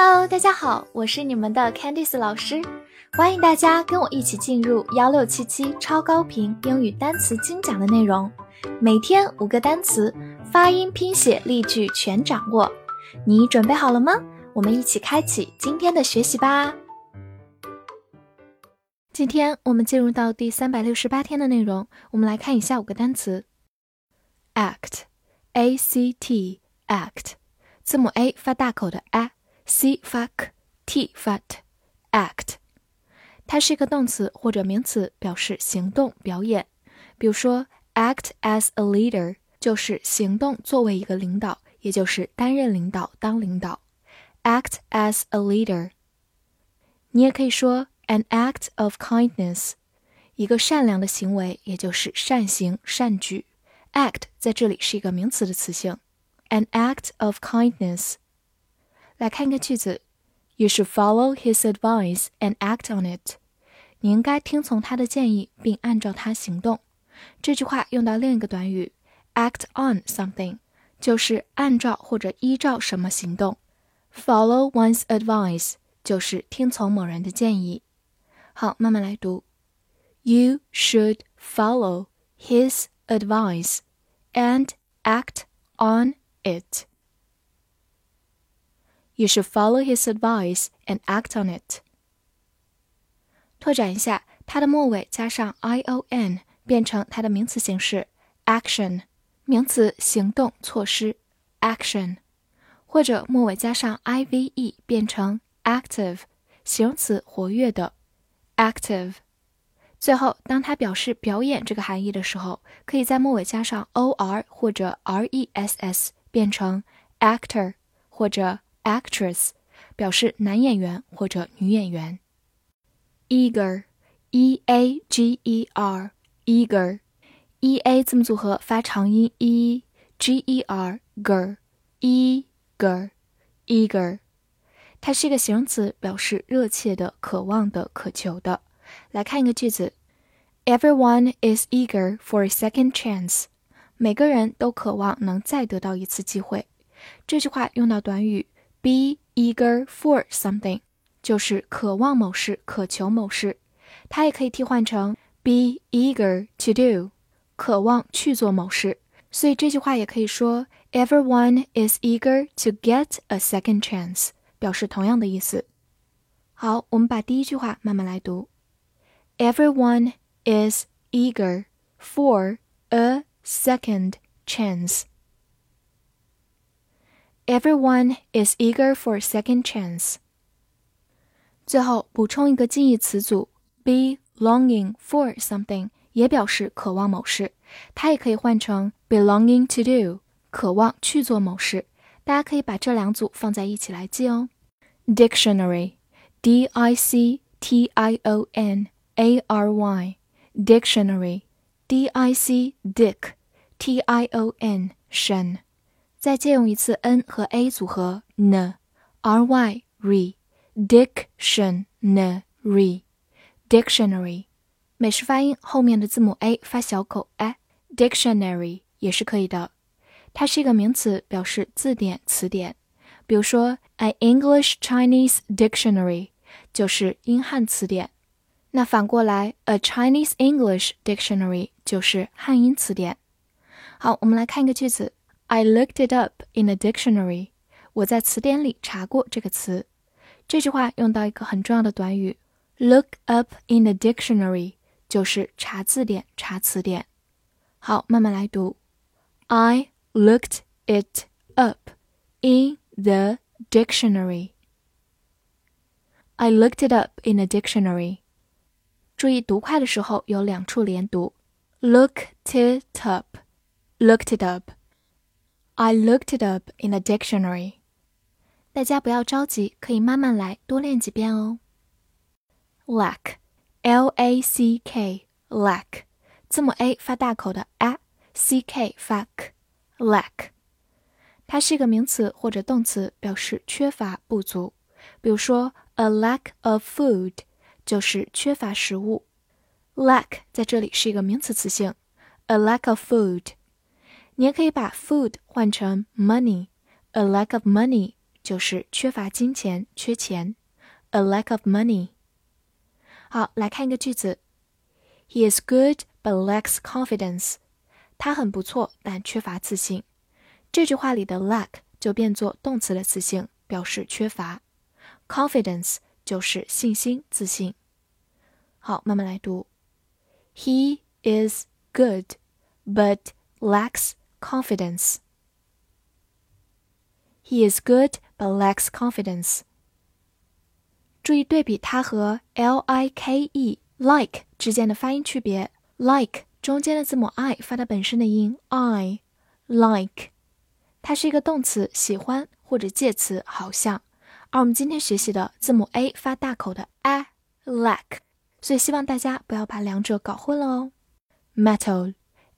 Hello，大家好，我是你们的 Candice 老师，欢迎大家跟我一起进入幺六七七超高频英语单词精讲的内容，每天五个单词，发音、拼写、例句全掌握，你准备好了吗？我们一起开启今天的学习吧。今天我们进入到第三百六十八天的内容，我们来看以下五个单词。：act，a c t，act，字母 a 发大口的 a a，c 发 k，t 发 t，act，它是一个动词或者名词，表示行动、表演。比如说，act as a leader 就是行动作为一个领导，也就是担任领导、当领导。act as a leader，你也可以说。An act of kindness，一个善良的行为，也就是善行、善举。Act 在这里是一个名词的词性。An act of kindness。来看一个句子：You should follow his advice and act on it。你应该听从他的建议，并按照他行动。这句话用到另一个短语，act on something，就是按照或者依照什么行动。Follow one's advice 就是听从某人的建议。好，慢慢来读。You should follow his advice and act on it. You should follow his advice and act on it. 拓展一下，它的末尾加上 i o n，变成它的名词形式 action，名词行动措施 action，或者末尾加上 i v e，变成 active，形容词活跃的。active。最后，当它表示表演这个含义的时候，可以在末尾加上 or 或者 ress，变成 actor 或者 actress，表示男演员或者女演员。eager，e a g e r，eager，e a 字母组合发长音 e，g e r ger eager eager，。它是一个形容词，表示热切的、渴望的、渴求的。来看一个句子：Everyone is eager for a second chance。每个人都渴望能再得到一次机会。这句话用到短语 be eager for something，就是渴望某事、渴求某事。它也可以替换成 be eager to do，渴望去做某事。所以这句话也可以说：Everyone is eager to get a second chance。表示同样的意思。好，我们把第一句话慢慢来读。Everyone is eager for a second chance. Everyone is eager for a second chance. 最后补充一个近义词组，be longing for something 也表示渴望某事，它也可以换成 belonging to do，渴望去做某事。大家可以把这两组放在一起来记哦。Dictionary，D I C T I O N A R Y，Dictionary，D I C Dick T I O N 神。 再借用一次 n 和 a 组合 n r y re，Dictionary Dictionary。美式发音后面的字母 a 发小口 a，Dictionary 也是可以的。它是一个名词，表示字典、词典。比如说，an English Chinese dictionary 就是英汉词典。那反过来，a Chinese English dictionary 就是汉英词典。好，我们来看一个句子 ：I looked it up in a dictionary。我在词典里查过这个词。这句话用到一个很重要的短语，look up in a dictionary，就是查字典、查词典。好，慢慢来读。I looked it up in the dictionary. I looked it up in a dictionary. 注意读快的时候有两处连读，looked it up, looked it up. I looked it up in a dictionary. 大家不要着急，可以慢慢来，多练几遍哦。Lack, L-A-C-K, lack，字母 a 发大口的 a，c k 发 k，lack。它是一个名词或者动词，表示缺乏、不足。比如说，a lack of food 就是缺乏食物。lack 在这里是一个名词词性，a lack of food。 你也可以把 food 换成 money，a lack of money 就是缺乏金钱、缺钱，a lack of money。好，来看一个句子：He is good but lacks confidence。他很不错，但缺乏自信。这句话里的 lack 就变作动词的词性，表示缺乏；confidence 就是信心、自信。好，慢慢来读。He is good but lacks confidence. He is good but lacks confidence. 注意对比它和 l i k e like 之间的发音区别。like 中间的字母 i 发它本身的音 i like，它是一个动词，喜欢或者介词，好像。而我们今天学习的字母 a 发大口的 a lack，所以希望大家不要把两者搞混了哦。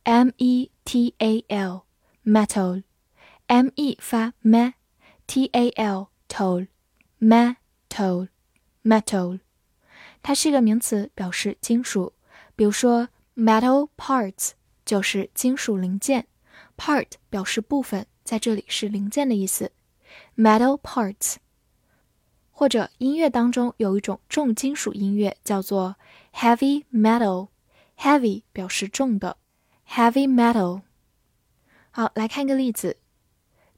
Metal，m e t a l，metal，m e 发 m，t a l tol，metal。metal，它是一个名词，表示金属。比如说，metal parts 就是金属零件，part 表示部分，在这里是零件的意思。metal parts，或者音乐当中有一种重金属音乐叫做 heavy metal，heavy 表示重的 ，heavy metal。好，来看一个例子：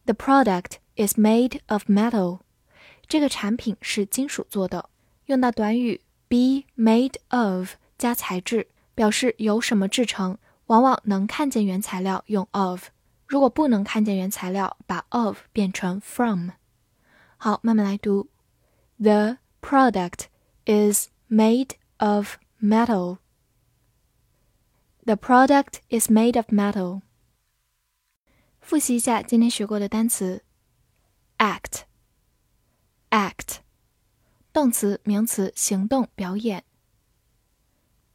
The product is made of metal。这个产品是金属做的。用到短语 be made of 加材质，表示由什么制成，往往能看见原材料用 of。如果不能看见原材料，把 of 变成 from。好，慢慢来读。The product is made of metal. The product is made of metal. 复习一下今天学过的单词：act。act 动词、名词，行动、表演。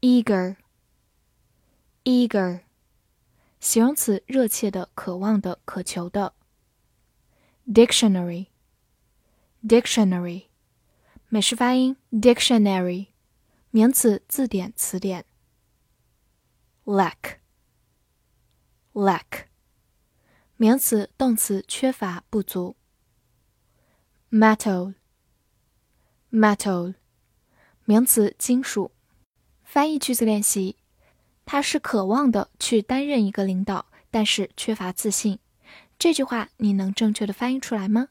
eager，eager，形容词，热切的、渴望的、渴求的。dictionary，dictionary，美式发音 dictionary，名词，字典、词典。 lack，lack，名词、动词，缺乏、不足。metal。Metal，名词，金属。翻译句子练习：他是渴望的去担任一个领导，但是缺乏自信。这句话你能正确的翻译出来吗？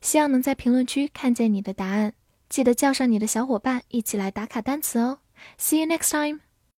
希望能在评论区看见你的答案。记得叫上你的小伙伴一起来打卡单词哦。See you next time.